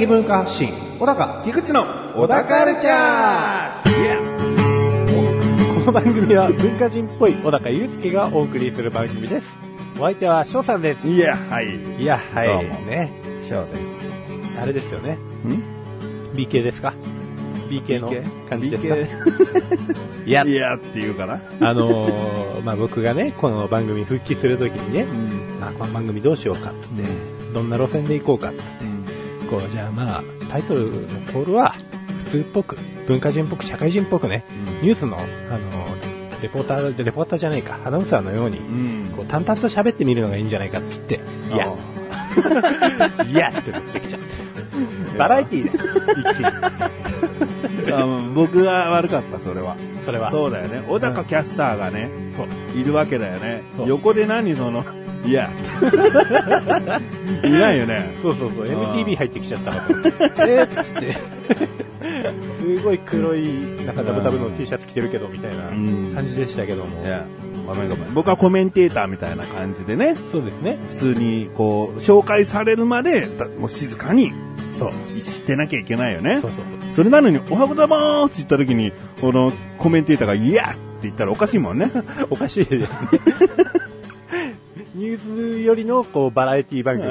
小高的文化発信、小高、菊池の小高カルチャーこの番組は文化人っぽい小高祐介がお送りする番組です。お相手は翔さんです。いや、はい。いや、はどうもい、ね。そうです。あれですよね。ん BK ですか ?BK の BK 感じですか BK いや、いやっていうかな。あのーまあ、僕がね、この番組復帰するときにね、ん。まあ、この番組どうしようかっつって、どんな路線で行こうかっつって、こう、じゃあまあ、タイトルのコールは、普通っぽく、文化人っぽく、社会人っぽくね、うんニュースの、あのーレポーターで、レポーターじゃないか、アナウンサーのように、うん。こう、淡々と喋ってみるのがいいんじゃないかっつって、いや、いやって言ってきちゃって。バラエティーで、僕が悪かった、それは。それは。そうだよね。小高キャスターがね。いるわけだよね。横で何その、いや、いないよね。そうそうそう、MTV 入ってきちゃった。えーっつって。すごい黒い、なんかダブダブの T シャツ着てるけど、みたいなうん感じでしたけどもい。や、ごめんごめん。僕はコメンテーターみたいな感じでね、そうですね。普通にこう、紹介されるまで、だもう静かにそう。してなきゃいけないよねそう。そうそう。それなのに、おはようございますって言った時に、このコメンテーターが、いやって言ったらおかしいもんね。おかしいですね。ニュースよりの、こう、バラエティ番組、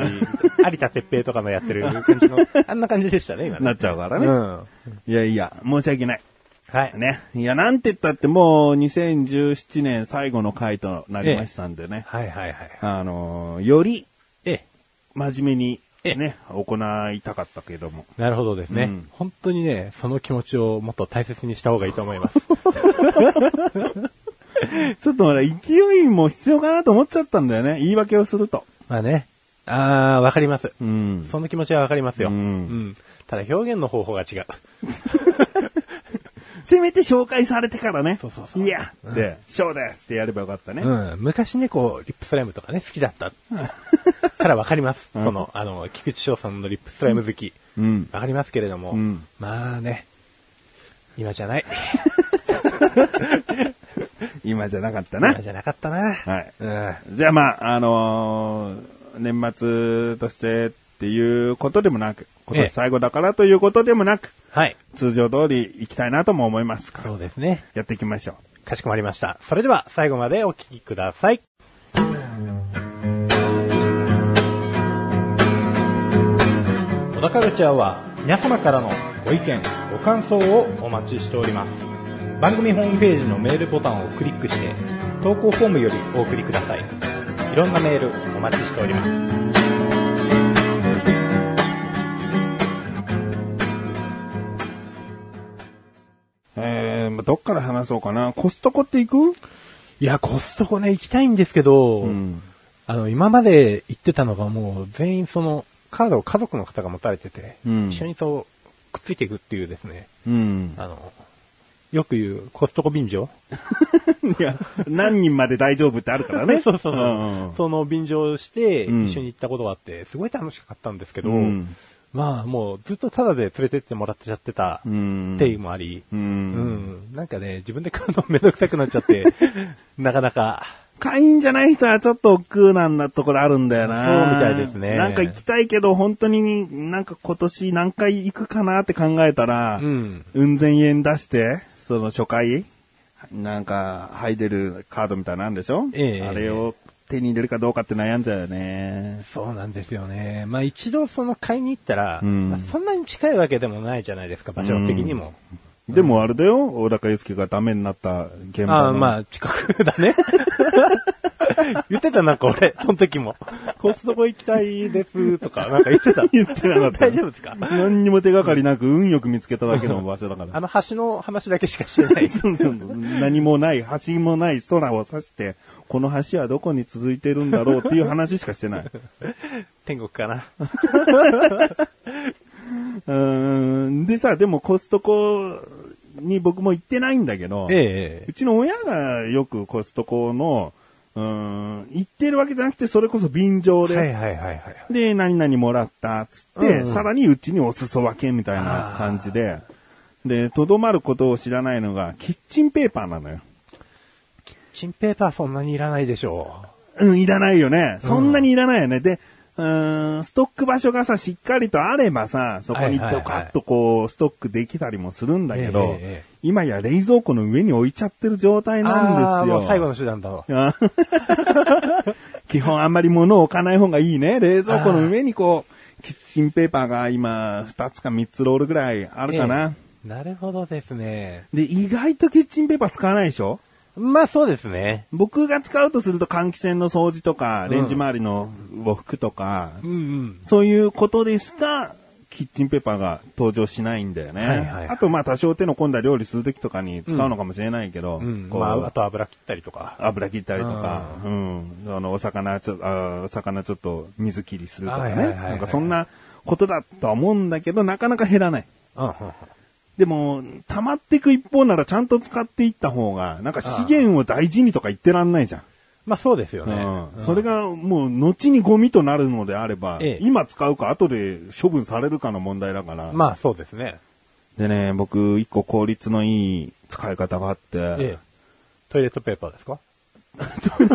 有田哲平とかのやってる感じの、あんな感じでしたね、今ね。なっちゃうからね。うん。いやいや、申し訳ない。はい。ね。いや、なんて言ったってもう2017年最後の回となりましたんでね。はいはいはい。あのーよりええ。真面目にえね、行いたかったけども。なるほどですね、うん本当にね、その気持ちをもっと大切にした方がいいと思います。ちょっとほら、勢いも必要かなと思っちゃったんだよね。言い訳をすると。まあね。あー、わかります。うん。その気持ちはわかりますよ。うんうん。ただ表現の方法が違う。せめて紹介されてからね。そうそうそういやって、ショーですってやればよかったね。うん。昔ね、こう、リップスライムとかね、好きだった。からわかります。その、あの、菊池翔さんのリップスライム好き。うん。わかりますけれども、うんまあね、今じゃない。今じゃなかったな今。じゃなかったな。はい。うん。じゃあまあ、あのー年末としてっていうことでもなく、今ええ年最後だからということでもなく、はい。通常通り行きたいなとも思いますから、そうですね。やっていきましょかしこまりました。それでは最後までお聞きください。小田カルチャーは皆様からのご意見、ご感想をお待ちしております。番組ホームページのメールボタンをクリックして投稿フォームよりお送りください。いろんなメールお待ちしております。う。えー、まあどっから話そうかな？コストコって行く？いや、コストコね、行きたいんですけど、うん。あの、今まで行ってたのがもう全員その、カードを家族の方が持たれてて、うん一緒にそう、くっついていくっていうですね、うん。あの、よく言うコストコ便乗？いや、何人まで大丈夫ってあるからね。そうそうそう。んうんその便乗してうん一緒に行ったことがあって、すごい楽しかったんですけど、うんまあもうずっとタダで連れてってもらっちゃってたうん。っていうのもあり、う。うんん、なんかね、自分で買うのめんどくさくなっちゃって、なかなか、会員じゃない人はちょっと億劫なんだところあるんだよな。そうみたいですねなんか行きたいけど、本当になんか今年何回行くかなって考えたら、うん、うん千円出して、その初回、なんか入れるカードみたいなんでしょ？ええあれを手に入れるかどうかって悩んじゃうよね。そうなんですよね。まあ一度その買いに行ったら、うんまあそんなに近いわけでもないじゃないですか、場所的にも。でもあれだよ、小高祐介がダメになった現場の。ああ、まあ近くだね。言ってたなんか俺、その時も。コストコ行きたいですとか、なんか言ってた。言ってなかった大丈夫ですか？何にも手がかりなく運よく見つけただけの場所だから。あの橋の話だけしかしてない。そうそう何もない、橋もない空を指して、この橋はどこに続いてるんだろうっていう話しかしてない。天国かな。うーんでさ、でもコストコに僕も行ってないんだけど、ええうちの親がよくコストコの、うーん、行ってるわけじゃなくて、それこそ便乗で、はいはいはいはい。で、何々もらったっつって、うんうんさらにうちにお裾分けみたいな感じで、で、とどまることを知らないのが、キッチンペーパーなのよ。チンペーパーそんなにいらないでしょうん、いらないよね。そんなにいらないよね。で、うーん、ストック場所がさ、しっかりとあればさ、そこにドカッとこう、ストックできたりもするんだけど、今や冷蔵庫の上に置いちゃってる状態う。なんですよ。最後の手段だわ。あ 基本あんまり物を置かない方がいいね。冷蔵庫の上にこう、キッチンペーパーが今、2つか3つロールぐらいあるかな。ええなるほどですね。で、意外とキッチンペーパー使わないでしょ？まあそうですね。僕が使うとすると換気扇の掃除とか、うんレンジ周りのを拭くとか、うんうん。そういうことでしか、キッチンペーパーが登場しないんだよね。はいはいはいあと、まあ、多少手の込んだ料理するときとかに使うのかもしれないけど、うん。こうまあ、あと油切ったりとか。油切ったりとか、うん。あの、お魚ちょ、あお魚ちょっと水切りするとかね。なんかそんなことだとは思うんだけど、なかなか減らない。うんうんでも、溜まっていく一方ならちゃんと使っていった方が、なんか資源を大事にとか言ってらんないじゃん。まあそうですよね。うんそれがもう後にゴミとなるのであれば、ええ今使うか後で処分されるかの問題だから。まあそうですね。でね、僕一個効率のいい使い方があって、ええ。トイレットペーパーですか？流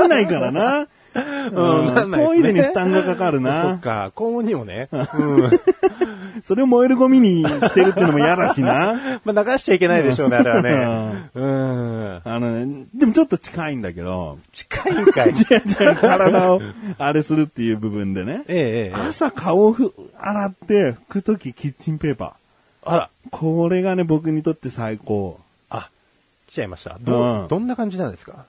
れないからな。うんトイレに負担がかかるそっな。か、肛門にもね。うん。それを燃えるゴミに捨てるっていうのも嫌だしな。まあ流しちゃいけないでしょうね、あれはね。うん。あのね、でもちょっと近いんだけど、近いんかい。違う違う体をあれするっていう部分でね。ええええ。朝顔をふ洗って拭くときキッチンペーパあら。ー。これがね、僕にとって最高。あ、来ちゃいました。どどんな感じなんですか？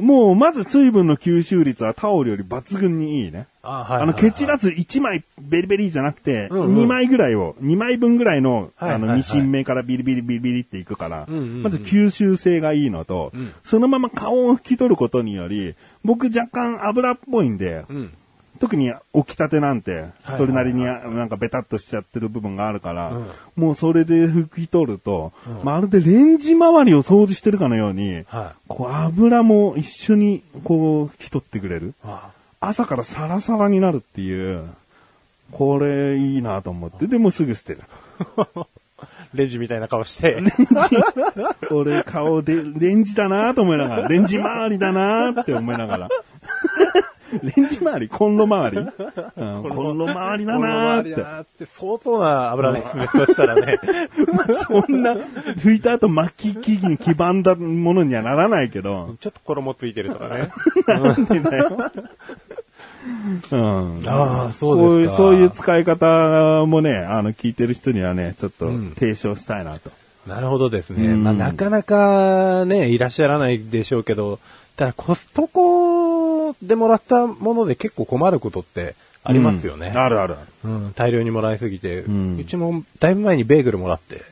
もう、まず水分の吸収率はタオルより抜群にいいね。あはいあの、ケチらず1枚ベリベリじゃなくて、うんうん2枚ぐらいを、2枚分ぐらいの、あの、はいはいはいミシン目からビリビリビリビリっていくから、まず吸収性がいいのと、うんそのまま顔を拭き取ることにより、僕若干油っぽいんで、うん。特に起きたてなんて、はいそれなりになんかベタっとしちゃってる部分があるから、うんもうそれで拭き取ると、うんまるでレンジ周りを掃除してるかのように、はこう油も一緒にこう拭き取ってくれる。朝からサラサラになるっていう、これいいなと思って、でもすぐ捨てる。レンジみたいな顔して。俺顔でレンジだなと思いながら、レンジ周りだなって思いながら。レンジ周りコンロ周り、うん、コンロ周りだなーって。この周りだなって相当な油ですね、そしたらね。そんな、拭いた後巻き機に黄ばんだものにはならないけど、ちょっと衣ついてるとかね。なんでだよ。うん。ああ、そうですか。こういう、そういう使い方もね、あの、聞いてる人にはね、ちょっとうん提唱したいなと。なるほどですね。うんまあ、なかなかね、いらっしゃらないでしょうけど、ただコストコでもらったもので結構困ることってありますよね。うんあるある。うん、大量にもらいすぎて、ううんちもだいぶ前にベーグルもらって、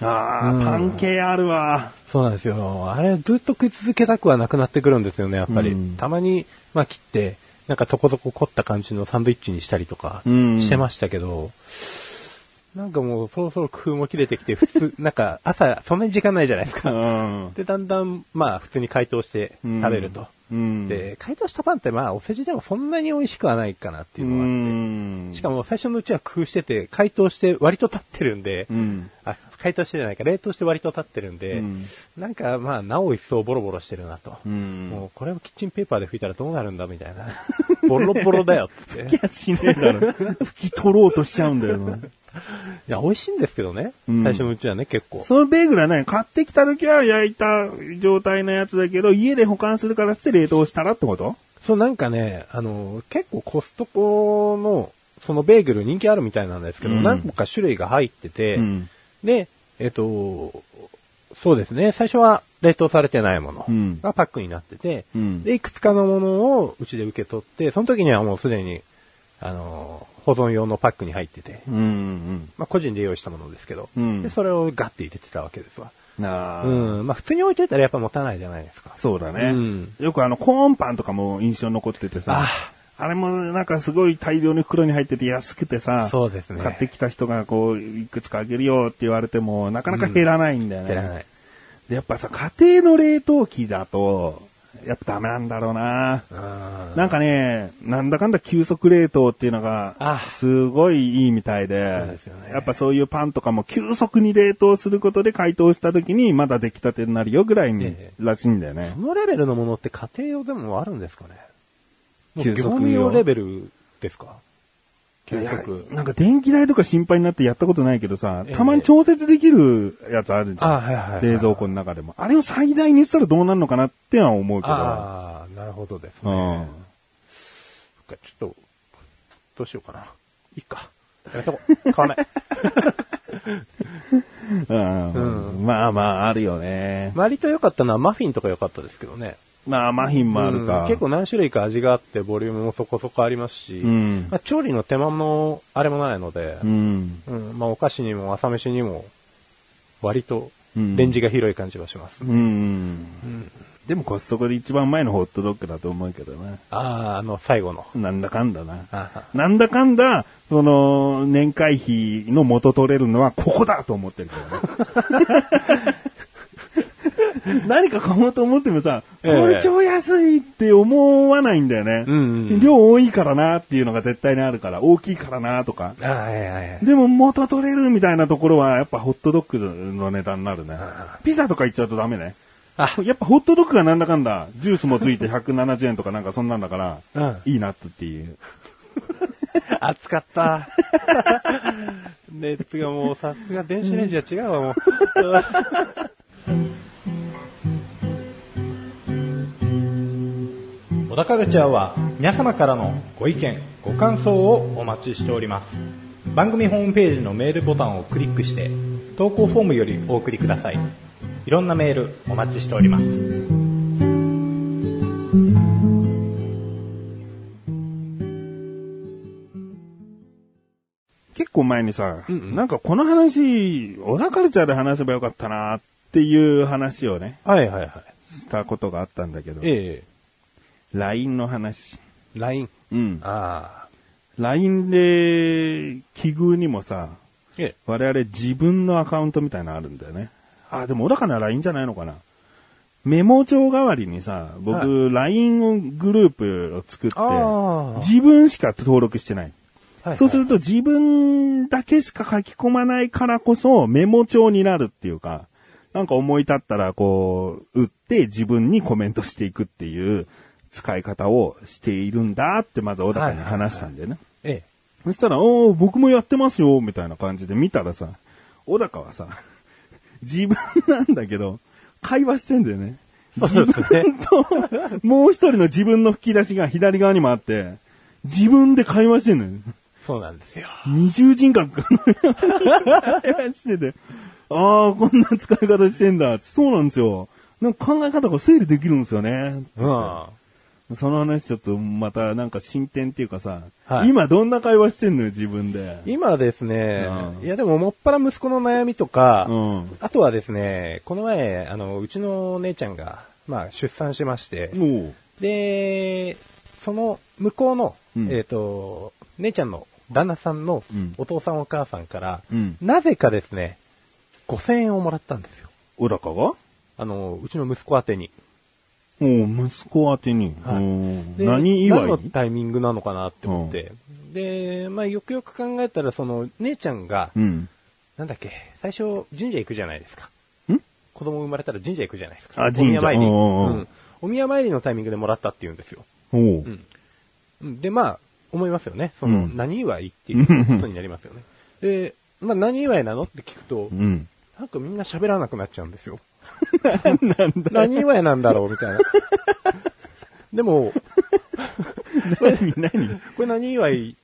ああ、うんパン系あるわ。そうなんですよ。あれずっと食い続けたくはなくなってくるんですよね、やっぱり。うんたまに、まあ切って、なんかとことこ凝った感じのサンドイッチにしたりとかうんしてましたけど、なんかもうそろそろ工夫も切れてきて、普通、なんか朝そんなに時間ないじゃないですうか。ん。で、だんだん、まあ普通に解凍して食べると。うん。で、解凍したパンってまあお世辞でもそんなに美味しくはないかなっていうのがあって。うん。しかも最初のうちは工夫してて、解凍して割と経ってるんで、うん。あ、解凍してじゃないか、冷凍して割と経ってるんで、うんなんかまあ、なお一層ボロボロしてるなと。うん。もうこれをキッチンペーパーで拭いたらどうなるんだみたいな。ボロボロだよって。いや、しねえだろ。拭き取ろうとしちゃうんだよな。いや、美味しいんですけどね。うん最初のうちはね、結構。そのベーグルはね、買ってきた時は焼いた状態のやつだけど、家で保管するからっつって冷凍したらってこと？そう、なんかね、あの、結構コストコの、そのベーグル人気あるみたいなんですけど、うん何個か種類が入ってて、うん。で、えっと、そうですね、最初は冷凍されてないものうんがパックになってて、うんで、いくつかのものをうちで受け取って、その時にはもうすでに、あの、保存用のパックに入ってて、うん。うん。まあ個人で用意したものですけど、うんで、それをガッて入れてたわけですわ。なあ、うん。まあ普通に置いといたらやっぱ持たないじゃないですか。そうだね、うんよくあの、コーンパンとかも印象に残っててさ、ああれもなんかすごい大量に袋に入ってて安くてさ、そうですね買ってきた人がこう、いくつかあげるよって言われても、なかなか減らないんだよね。減らない。で、やっぱさ、家庭の冷凍機だと、やっぱダメなんだろうな。あなんかね、なんだかんだ急速冷凍っていうのがあ、すごいいいみたいで、そうですよね。やっぱそういうパンとかも急速に冷凍することで解凍した時にまだ出来たてになるよぐらいに、えらしいんだよね。そ。のレベルのものって家庭用でもあるんですかね？急速用レベルですか？急いや速。なんか電気代とか心配になってやったことないけどさ、ええたまに調節できるやつあるじゃん。あはいはいはい冷蔵庫の中でも。あれを最大にしたらどうなるのかなっては思うけど。ああ、なるほどですね。うん。そっかちょっと、どうしようかな。いいか。やめとこう。買わない。うん。まあまあ、あるよね。割と良かったのはマフィンとか良かったですけどね。まあ、マフィンもあるか。うん結構何種類か味があって、ボリュームもそこそこありますし、うんまあ、調理の手間もあれもないのでう、ん。うんまあ、お菓子にも朝飯にも、割とうんレンジが広い感じはします。うん。でもコストコで一番前のホットドッグだと思うけどね。ああ、あの、最後の。なんだかんだな。あなんだかんだ、その、年会費の元取れるのはここだと思ってるけどね。何か買おうと思ってもさ、こええれ超安いって思わないんだよね。うんうん量多いからなっていうのが絶対にあるから、大きいからなとか。でも元取れるみたいなところはやっぱホットドッグの値段になるね。ピザとか行っちゃうとダメね。あ、やっぱホットドッグがなんだかんだ、ジュースもついて170円とかなんかそんなんだから、うん。いいなっていう。暑かった。熱がもうさすが電子レンジは違うわ、もう。小田カルチャーは皆様からのご意見、ご感想をお待ちしております。番組ホームページのメールボタンをクリックして、投稿フォームよりお送りください。いろんなメールお待ちしております。結構前にさ、うんうんなんかこの話、オラカルチャーで話せばよかったなっていう話をね、はいはいはい。したことがあったんだけど、ええ LINE の話。LINE。うん。ああ。LINE で、奇遇にもさ、ええ。我々自分のアカウントみたいなのあるんだよね。あ、でも小高なら LINE じゃないのかな。メモ帳代わりにさ、僕、LINE をグループを作って。自分しか登録してないそうすると自分だけしか書き込まないからこそメモ帳になるっていうか、なんか思い立ったらこう、打って自分にコメントしていくっていう使い方をしているんだってまず小高に話したんだよね。ええ。そしたら、おー僕もやってますよ、みたいな感じで見たらさ、小高はさ、自分なんだけど、会話してんだよね。そうですね。と、もう一人の自分の吹き出しが左側にもあって、自分で会話してんのよ。そうなんですよ。二重人格のように会話してて、ああ、こんな使い方してんだ。そうなんですよ。なんか考え方が整理できるんですよね。うん。その話ちょっとまたなんか進展っていうかさ、はい今どんな会話してんのよ、自分で。今ですね、うんいやでももっぱら息子の悩みとか、うん。あとはですね、この前、あの、うちの姉ちゃんが、まあ、出産しまして、で、その向こうの、うんえっ、と、姉ちゃんの旦那さんのうんお父さんお母さんから、うん。なぜかですね、5000円をもらったんですよ。小高があの、うちの息子宛てに。おう息子宛てに。はい何祝い？何のタイミングなのかなって思って。で、まあ、よくよく考えたら、その、姉ちゃんが、うん。なんだっけ、最初、神社行くじゃないですか。ん？子供生まれたら神社行くじゃないですか。あ神社お宮参り。おうんお宮参りのタイミングでもらったって言うんですよ。おうんで、まあ、思いますよね。その、うん何祝いっていうことになりますよね。で、まあ、何祝いなのって聞くとう、ん。なんかみんな喋らなくなっちゃうんですよ。何祝いなんだろうみたいな。でも、何何？これ何祝い、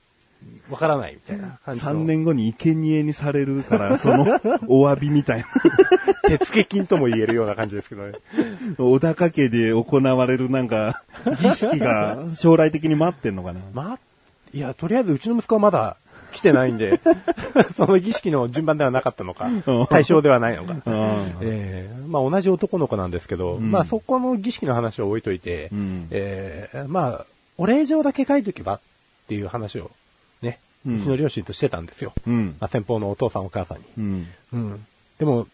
わからないみたいな感じの。3年後に生贄にされるから、そのお詫びみたいな。手付金とも言えるような感じですけどね。小高家で行われるなんか、儀式が将来的に待ってんのかな？まあ、いや、とりあえずうちの息子はまだ来てないんで、その儀式の順番ではなかったのかうん、対象ではないのか。うんええまあ同じ男の子なんですけど、んまあそこの儀式の話を置いといて、うんええまあ、お礼状だけ書いとけばっていう話をね、ううんちの両親としてたんですよ。うん。まあ、先方のお父さんお母さんに。うん。うん。でも、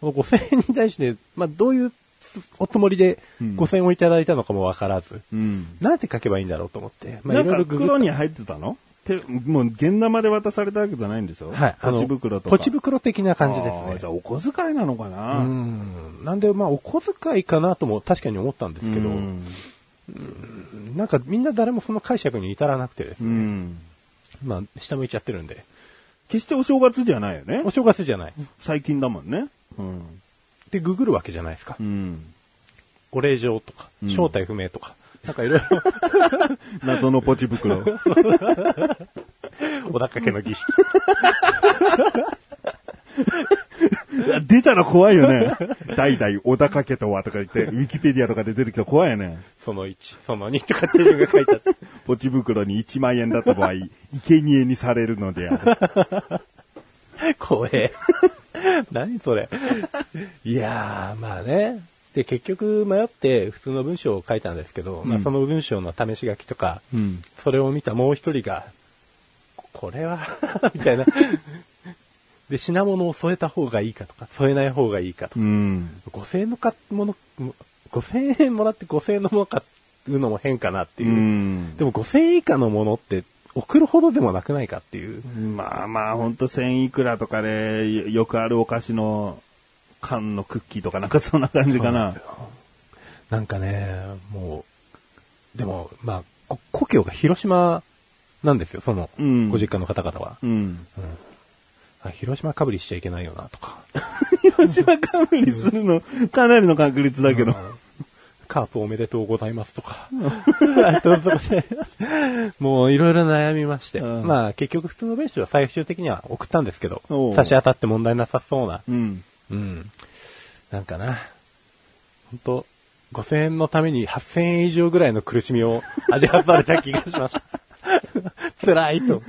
この5000円に対して、まあどういうつおつもりでうん5000円をいただいたのかもわからず、うん。なんて書けばいいんだろうと思って。まあ、ないんかろいろググった袋に入ってたの？てもう、現玉で渡されたわけじゃないんでしょはい。ポチ袋とか。ポチ袋的な感じですねじ。ゃあ、お小遣いなのかなうん。なんで、まあ、お小遣いかなとも確かに思ったんですけど、うんなんかみんな誰もその解釈に至らなくてですうね、ん。まあ、下向いちゃってるんで、決してお正月じゃないよねお。正月じゃない。最近だもんね。うん。で、ググるわけじゃないですか。うん。ご令状とか、うん正体不明とか、なんかいろいろ、謎のポチ袋。おだかけの儀式。出たら怖いよね。代々小高家とはとか言って、ウィキペディアとかで出てきたら怖いよね。その1、その2とかっていうのが書いてあって。ポチ袋に1万円だった場合、生贄にされるのである。怖え。何それ。いやー、まあね。で、結局迷って普通の文章を書いたんですけど、まあうんその文章の試し書きとか、うん。それを見たもう一人が、ここれは、みたいな。で、品物を添えた方がいいかとか、添えない方がいいかとか、うん。5000円の買もの、5000円もらって5000円のもの買うのも変かなってういう。ん。でも5000円以下のものって送るほどでもなくないかっていう。まあまあ、ほんと1000いくらとかで、よよくあるお菓子の缶のクッキーとかなんかそんな感じかな。なんかね、もう、でも、まあ、こ故郷が広島なんですよ、その、うんご実家の方々は。うん。あ広島かぶりしちゃいけないよな、とか。広島かぶりするの、かなりの確率だけど。カープおめでとうございますとか。もういろいろ悩みまして。うんまあ結局普通の弁士は最終的には送ったんですけど差し当たって問題なさそうな。うん。うん。なんかな。本当5000円のために8000円以上ぐらいの苦しみを 味わわれた気がしました。辛いと。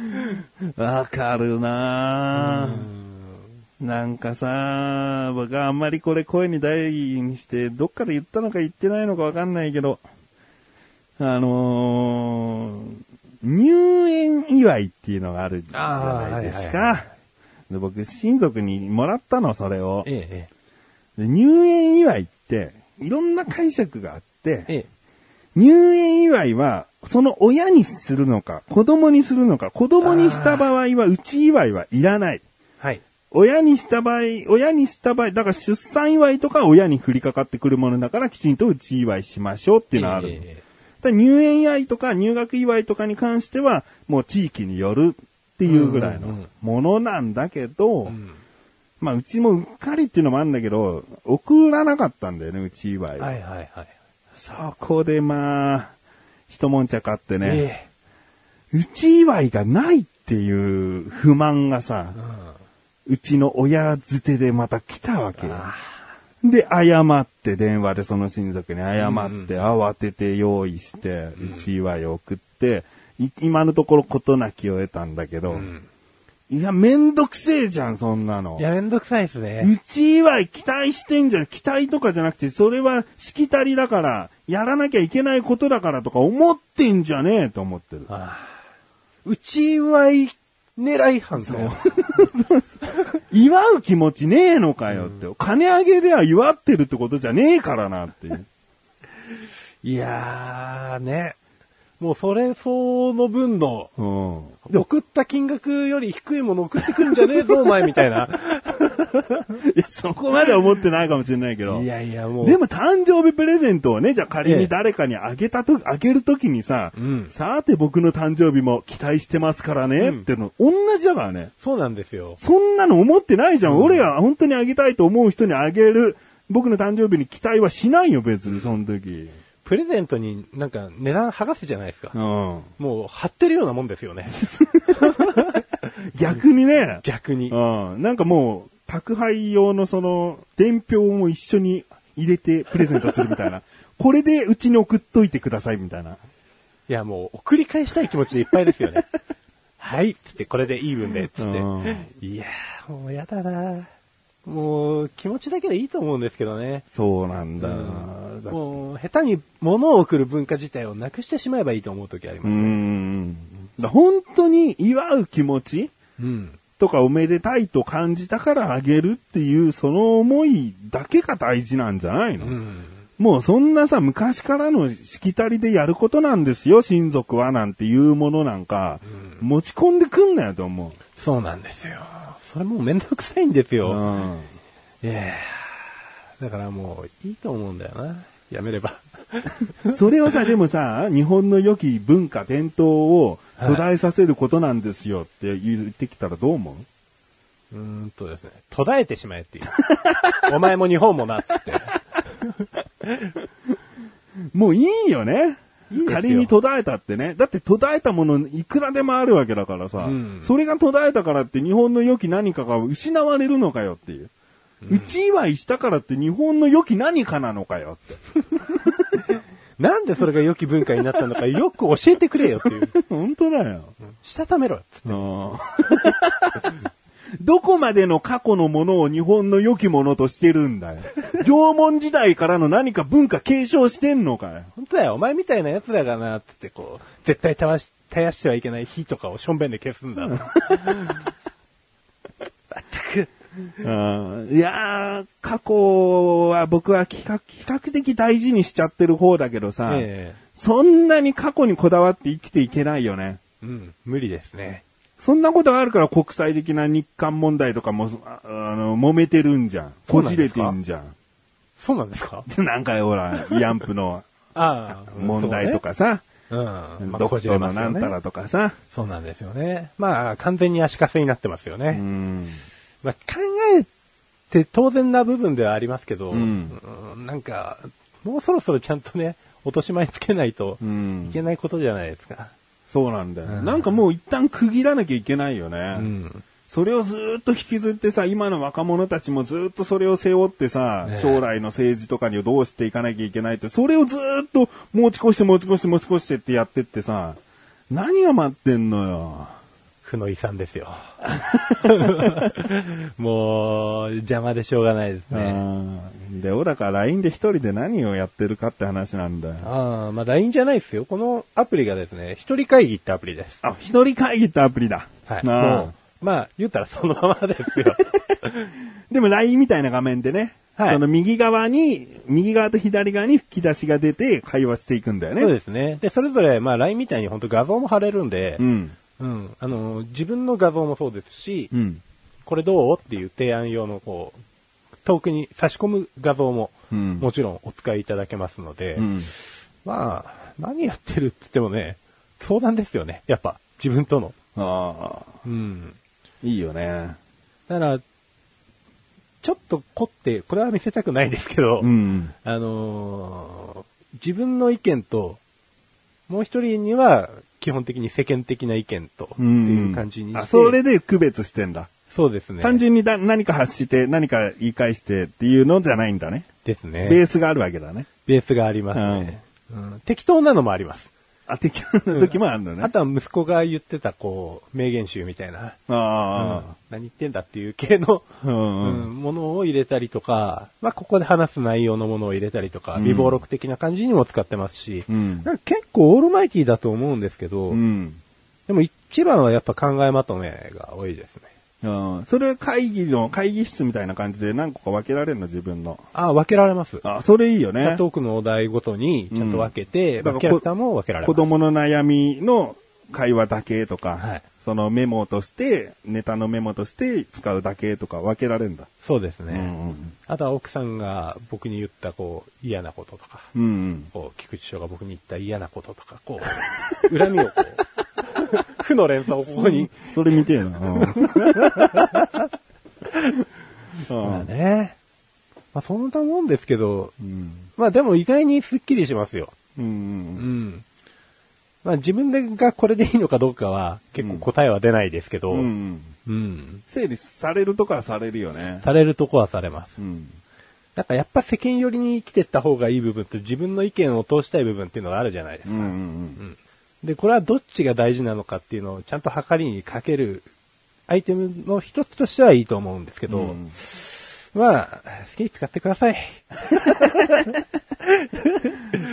わかるなぁ。なんかさ、僕はあんまりこれ声に大にして、どっから言ったのか言ってないのかわかんないけど、あのー、入園祝いっていうのがあるじゃないですか。で僕、親族にもらったの、それを。ええ、で入園祝いって、いろんな解釈があって、ええ、え入園祝いは、その親にするのか、子供にするのか、子供にした場合は、うち祝いはいらない。はい。親にした場合、親にした場合、だから出産祝いとか親に降りかかってくるものだから、きちんとうち祝いしましょうっていうのはある。ええただ入園祝いとか入学祝いとかに関しては、もう地域によるっていうぐらいのうんうんものなんだけど、うんまあうちもうっかりっていうのもあるんだけど、送らなかったんだよね、うち祝いは。はいはいはい。そこでまあ、一悶着あってね。えうち祝いがないっていう不満がさえ、うちの親づてでまた来たわけよ。あで、謝って電話でその親族に謝うんって、慌てて用意して、うち祝いを送って、い今のところ事なきを得たんだけど、ーうんいや、めんどくせえじゃん、そんなのい。や、めんどくさいですね。うち祝い期待してんじゃん。期待とかじゃなくて、それはしきたりだから、やらなきゃいけないことだからとか思ってんじゃねえと思ってる。うち祝い狙い犯だよ。祝う気持ちねえのかよって。金あげりゃ祝ってるってことじゃねえからなっていう。いやーね。もうそれ相の分の、うん。送った金額より低いもの送ってくんじゃね？えぞ、お前みたいな。いや、そこまでは思ってないかもしれないけど。いやいや、もう。でも誕生日プレゼントをね、じゃあ仮ええに誰かにあげたと、あげるときにさ、うんさて僕の誕生日も期待してますからね、うんっての、同じだからね。そうなんですよ。そんなの思ってないじゃん。俺が本当にあげたいと思う人にあげる、僕の誕生日に期待はしないよ、別に、その時。プレゼントになんか値段剥がすじゃないですか。うん。もう貼ってるようなもんですよね。逆にね、逆に。うん。なんかもう、宅配用のその、伝票も一緒に入れてプレゼントするみたいな。これでうちに送っといてくださいみたいな。いや、もう送り返したい気持ちでいっぱいですよね。はい、つって、これでいい分で、つってうん。いやー、もうやだなもう、気持ちだけでいいと思うんですけどね。そうなんだ。だもう、下手に物を送る文化自体をなくしてしまえばいいと思う時ありうますね。ん。だ本当に祝う気持ちうん。とかおめでたいと感じたからあげるっていうその思いだけが大事なんじゃないの、うん。もうそんなさ、昔からのしきたりでやることなんですよ、親族は、なんていうものなんか、持ち込んでくんなよと思そうなんですよ。それもうめんどくさいんですう。よ。うん。ーだからもういいと思うんだよな。やめれば。それをさ、でもさ、日本の良き文化、伝統を途絶えさせることなんですよって言ってきたらどう思う、うーんとですね。途絶えてしまえっていう。お前も日本もなって。もういいよね。いい仮に途絶えたってね。だって途絶えたものいくらでもあるわけだからさ、うんそれが途絶えたからって日本の良き何かが失われるのかよっていう。うち祝いしたからって日本の良き何かなのかよって。なんでそれが良き文化になったのかよく教えてくれよっていう。本当だよ。したためろっつって。うん どこまでの過去のものを日本の良きものとしてるんだよ。縄文時代からの何か文化継承してんのかよ。本当だよ、お前みたいな奴らがな、つってこう、絶対絶やし絶やしてはいけない火とかをしょんべんで消すんだ。まったく。うんいやー、過去は僕は比較比較的大事にしちゃってる方だけどさ、えそんなに過去にこだわって生きていけないよね。えうん、無理ですね。そんなことがあるから国際的な日韓問題とかも、ああの、揉めてるんじゃん。こじれてんじゃん。そうなんですか？なんか？ほら、ヤンプのああ、問題とかさ、そうね。うん。まあ、ドクト。のなんたらとかさ、そうなんですよね。まあ、完全に足かせになってますよね。うん。まあ、考えて当然な部分ではありますけど、うんうんなんか、もうそろそろちゃんとね、落とし前つけないとうんいけないことじゃないですか。そうなんだよ。うんなんかもう一旦区切らなきゃいけないよね。うん。それをずーっと引きずってさ、今の若者たちもずーっとそれを背負ってさ、ねえ将来の政治とかにどうしていかなきゃいけないって、それをずーっと持ち越して持ち越して持ち越してってやってってさ、何が待ってんのよ。負の遺産ですよ。もう、邪魔でしょうがないですね。うんで、小高 LINE で一人で何をやってるかって話なんだよ。ああ、まあ LINE じゃないですよ。このアプリがですね、一人会議ってアプリです。あ、一人会議ってアプリだ。はい。あまあ、言ったらそのままですよ。でも LINE みたいな画面でね、はいその右側に、右側と左側に吹き出しが出て会話していくんだよね。そうですね。で、それぞれ、まあ LINE みたいに本当画像も貼れるんで、うん。うん。あの、自分の画像もそうですし、うん。これどうっていう提案用のこう、遠くに差し込む画像も、うんもちろんお使いいただけますので、うん。まあ、何やってるって言ってもね、相談ですよね。やっぱ、自分との。ああ、うん。いいよね。だから、ちょっと凝って、これは見せたくないですけど、うん。あのー自分の意見と、もう一人には基本的に世間的な意見と、っていう感じにして、あ、それで区別してんだ。そうですね。単純にだ何か発して、何か言い返してっていうのじゃないんだね。ですね。ベースがあるわけだね。ベースがありますね。うん適当なのもあります。あ、適当な時もあるのね。あとは息子が言ってた、こう、名言集みたいな、ああ、何言ってんだっていう系の、うんうん。うんものを入れたりとか、まあ、ここで話す内容のものを入れたりとか、うん。微暴録的な感じにも使ってますし、結構オールマイティーだと思うんですけど、うん。でも一番はやっぱ考えまとめが多いですね。うん。それ会議の、会議室みたいな感じで何個か分けられるの、自分の。あ、分けられます。あ、それいいよね。トークのお題ごとにちゃんと分けて、うんだからキャラクターも分けられます。子供の悩みの会話だけとか、はいそのメモとして、ネタのメモとして使うだけとか分けられるんだ。そうですね。うんあとは奥さんが僕に言ったこう嫌なこととか、うん。うんこう菊池翔が僕に言った嫌なこととか、こう、恨みをこう、負の連鎖をここに。それ見てえな。うんまあね。まあそんなもんですけど、うん。まあでも意外にスッキリしますよ。うん。うん。まあ自分でがこれでいいのかどうかは結構答えは出ないですけど、ううん。ん。整理されるとかはされるよね。されるとこはされます。うん。なんかやっぱ世間寄りに生きてった方がいい部分と自分の意見を通したい部分っていうのがあるじゃないですか。うんうんで、これはどっちが大事なのかっていうのをちゃんと測りにかけるアイテムの一つとしてはいいと思うんですけど、うん。うんまあ、好きに使ってください。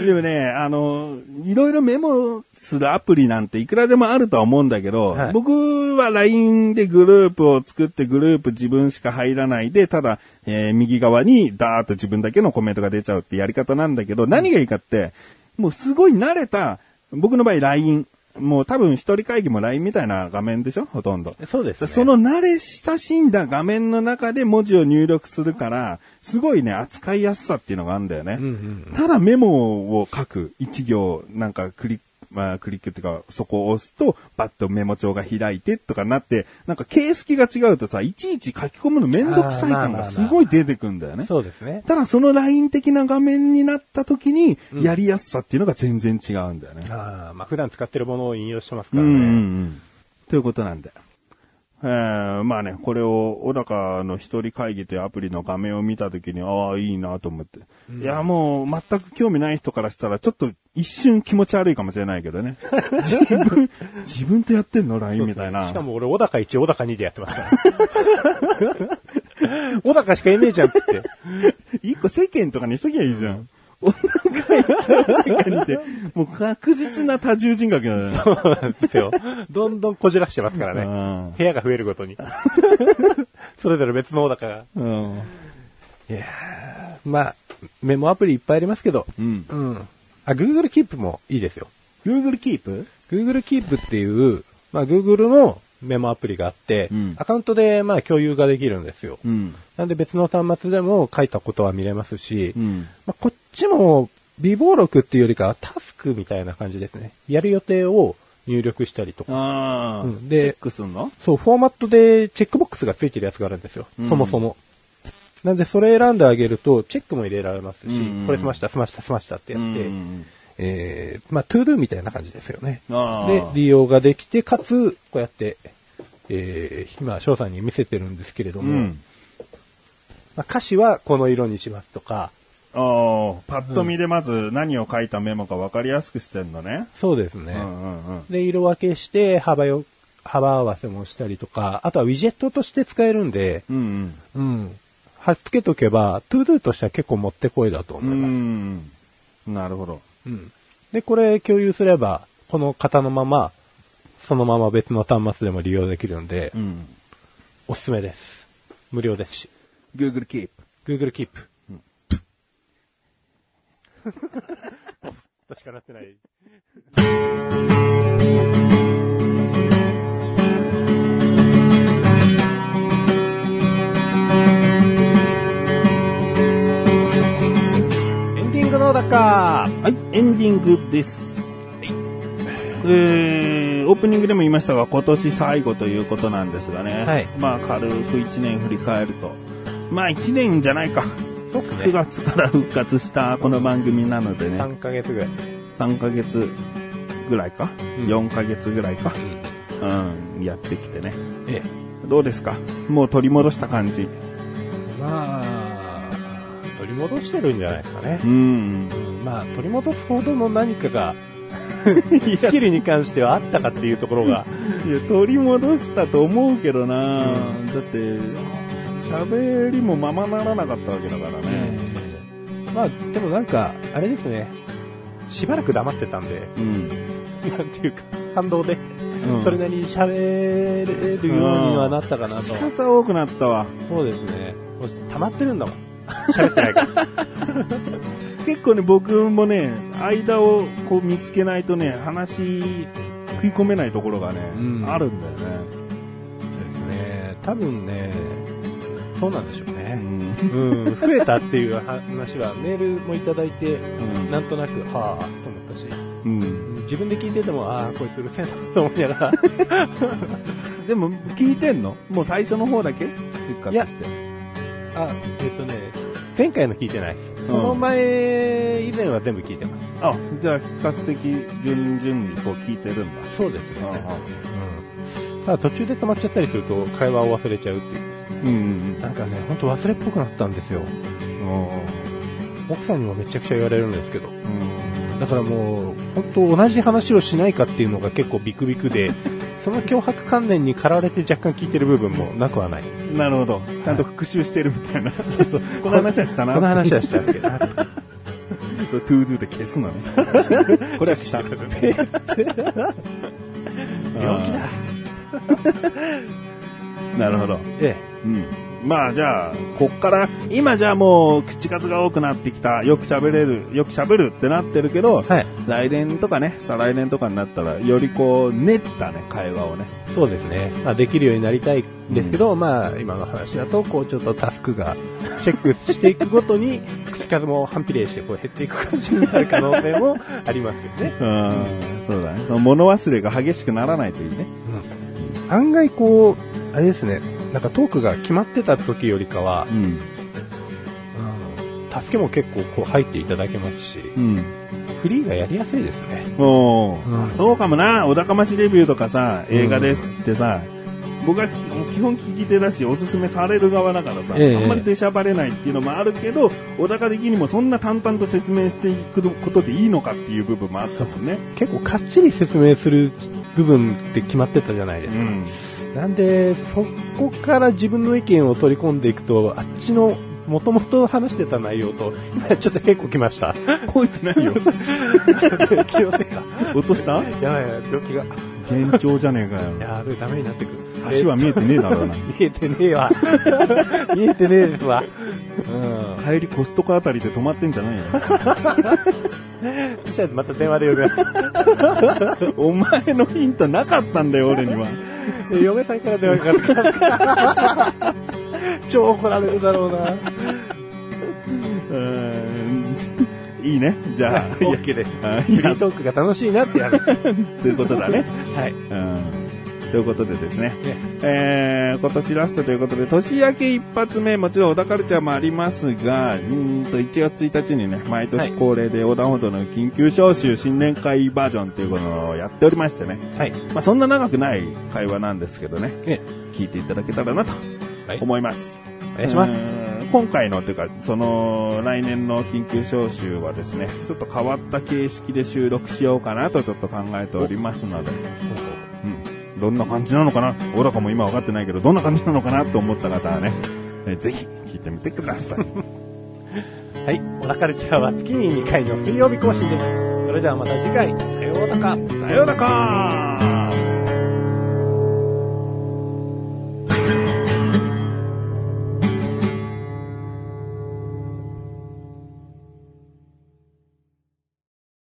でもね、あの、いろいろメモするアプリなんていくらでもあるとは思うんだけど、はい僕は LINE でグループを作ってグループ自分しか入らないで、ただ、えー右側にダーッと自分だけのコメントが出ちゃうってやり方なんだけど、何がいいかって、もうすごい慣れた、僕の場合 LINE。もう多分一人会議も LINE みたいな画面でしょ？ほとんど。そうですね。その慣れ親しんだ画面の中で文字を入力するから、すごいね、扱いやすさっていうのがあるんだよね。うんうんただメモを書く一行、なんかクリック、まあクリックっていうか、そこを押すと、バッとメモ帳が開いてとかなって、なんか形式が違うとさ、いちいち書き込むのめんどくさい感がすごい出てくんだよね。そうですね。ただそのライン的な画面になった時に、やりやすさっていうのが全然違うんだよね。ああ、まあ普段使ってるものを引用してますからうんうんうね。ん。ということなんだよ。えー、まあね、これを、小高の一人会議というアプリの画面を見たときに、ああ、いいなと思って。いや、もう、全く興味ない人からしたら、ちょっと一瞬気持ち悪いかもしれないけどね。自分、自分とやってんの ?LINE みたいな。しかも俺、小高1、小高2でやってますから。小高しかいねえじゃんって。一個世間とかにしときゃいいじゃん。女が一応中にい。て、もう確実な多重人格だよ。そうなんですよ。どんどんこじらしてますからね。部屋が増えるごとに。それぞれ別の小高が。うん。い。やーまあ、メモアプリい。っぱい。ありますけど。うん。うん。あ、Google Keep もい。い。ですよ。Google Keep? Google Keep ってい。う、まあ Google のメモアプリがあって、うんアカウントでまあ共有ができるんですよ。うん。なんで別の端末でも書いたことは見れますし、うん。まあ、こっちも備忘録っていうよりかはタスクみたいな感じですね。やる予定を入力したりとか。うんでチェックすんの？そう、フォーマットでチェックボックスがついてるやつがあるんですよ。うんそもそも。なんでそれ選んであげると、チェックも入れられますし、うんこれしました、しました、しましたってやって、うんえー、まあ、 ToDo みたいな感じですよね。で、利用ができて、かつ、こうやって、えー、今、翔さんに見せてるんですけれども、うん。まあ、歌詞はこの色にしますとか、ああ、パッと見でまず何を書いたメモか分かりやすくしてんのね。そうですね。うんうんうん。で、色分けして、幅よ、幅合わせもしたりとか、あとはウィジェットとして使えるんで、うんうん。貼っつけとけば、 ToDo としては結構もってこいだとうん。思います。うん。なるほど。うん。で、これ共有すれば、この型のまま、そのまま別の端末でも利用できるんで、うん。おすすめです。無料ですし。Google Keep。Google Keep。としかなってない。だかはい、エンディングです。えー、オープニングでも言いましたが、今年最後ということなんですがね。はいまあ、軽く1年振り返ると。まあ、1年じゃないか。そうっす9ね。月から復活したこの番組なのでね。3ヶ月ぐらい。3ヶ月ぐらいか、うん ?4 ヶ月ぐらいか、うん、やってきてね。ええ。どうですか？もう取り戻した感じ。まあ、戻してるんじゃないですかねう。ん。うんまあ、取り戻すほどの何かが、スキルに関してはあったかっていうところが、いや、取り戻したと思うけどな、だって、喋りもままならなかったわけだからね。まあ、でもなんか、あれですね、しばらく黙ってたんで、うん。なんていうか、反動で、うんそれなりに喋れるようにはなったかなと。口数多くなったわ。そうですね。溜まってるんだもん。喋ってないから。結構ね、僕もね、間をこう見つけないとね、話食い込めないところがね、うんあるんだよね。そうですね。多分ね、そうなんでしょううね。ん。うん、増えたっていう話はメールもいただいて、うんなんとなく、はぁ、と思ったし、うん。自分で聞いてても、ああ、こいつうるせえな、と思いながら、でも、聞いてんの？もう最初の方だけ？復活して。あ、えっとね、前回の聞いてないです。その前、以前は全部聞いてます。あ、じゃあ比較的順々にこう聞いてるんだ。そうですね。あうん。ただ途中で止まっちゃったりすると、会話を忘れちゃうっていう。うんうんなんかね、ほんと忘れっぽくなったんですよ。うん。奥さんにもめちゃくちゃ言われるんですけど。うん。だからもう、本当同じ話をしないかっていうのが結構ビクビクで、その脅迫観念に駆られて若干聞いてる部分もなくはない。なるほど。ちゃんと復習してるみたいな。この話はしたな。この話はしたっけな。そう、 ToDo で消すのね。これはした。病気だ。なるほど。えうん。まあじゃあ、こっから、今じゃあもう口数が多くなってきた、よく喋れる、よく喋るってなってるけど、はい来年とかね、再来年とかになったら、よりこう、練ったね、会話をね。えそうですね。まあ、できるようになりたいんですけど、まあ、今の話だと、こう、ちょっとタスクがチェックしていくごとに、口数も反比例して、こう、減っていく感じになる可能性も ありますよね。うん、そうだね。その物忘れが激しくならないといいね。案外こう、あれですね、なんかトークが決まってた時よりかはう、ん。助けも結構こう入っていただけますし、うん。フリーがやりやすいですね。もう、うんそうかもな、お高ましレビューとかさ、映画ですってさ、僕はき基本聞き手だし、おすすめされる側だからさ、ええあんまり出しゃばれないっていうのもあるけど、小高的にもそんな淡々と説明していくことでいいのかっていう部分もあったもんね。結構かっちり説明する部分って決まってたじゃないですか。うん。なんで、そこから自分の意見を取り込んでいくと、あっちの元々話してた内容と、今ちょっと結構きました。こう言ってないよ。気のせいか。落とした？やばいやばい、病気が。幻聴じゃねえかよ。やべえ、ダメになってくる。足は見えてねえだろうな。見えてねえわ。見えてねえですわ。うん。帰りコストコあたりで止まってんじゃないよ。そしたらまた電話で呼びます。お前のヒントなかったんだよ、俺には。で 嫁さんから電話かかってきますから。超怒られるだろうな。うーん いいね。じゃあ、いや OK です。あフリートークが楽しいなってやる。ということだね。はい。うんということでですね、ねえー、今年ラストということで、年明け一発目、もちろん小田カルチャーもありますが、うーんと1月1日にね、毎年恒例で横断歩道の緊急招集新年会バージョンということをやっておりましてね、はい。まあそんな長くない会話なんですけどね、え聞いていただけたらなとはい。思います。お願いします。今回のというか、その来年の緊急招集はですね、ちょっと変わった形式で収録しようかなとちょっと考えておりますので、うん、どんな感じなのかな？小高も今分かってないけど、どんな感じなのかなと思った方はね、えーぜひ聞いてみてください。はい。小田カルチャーは月に2回の水曜日更新です。それではまた次回、さようなら。さようなら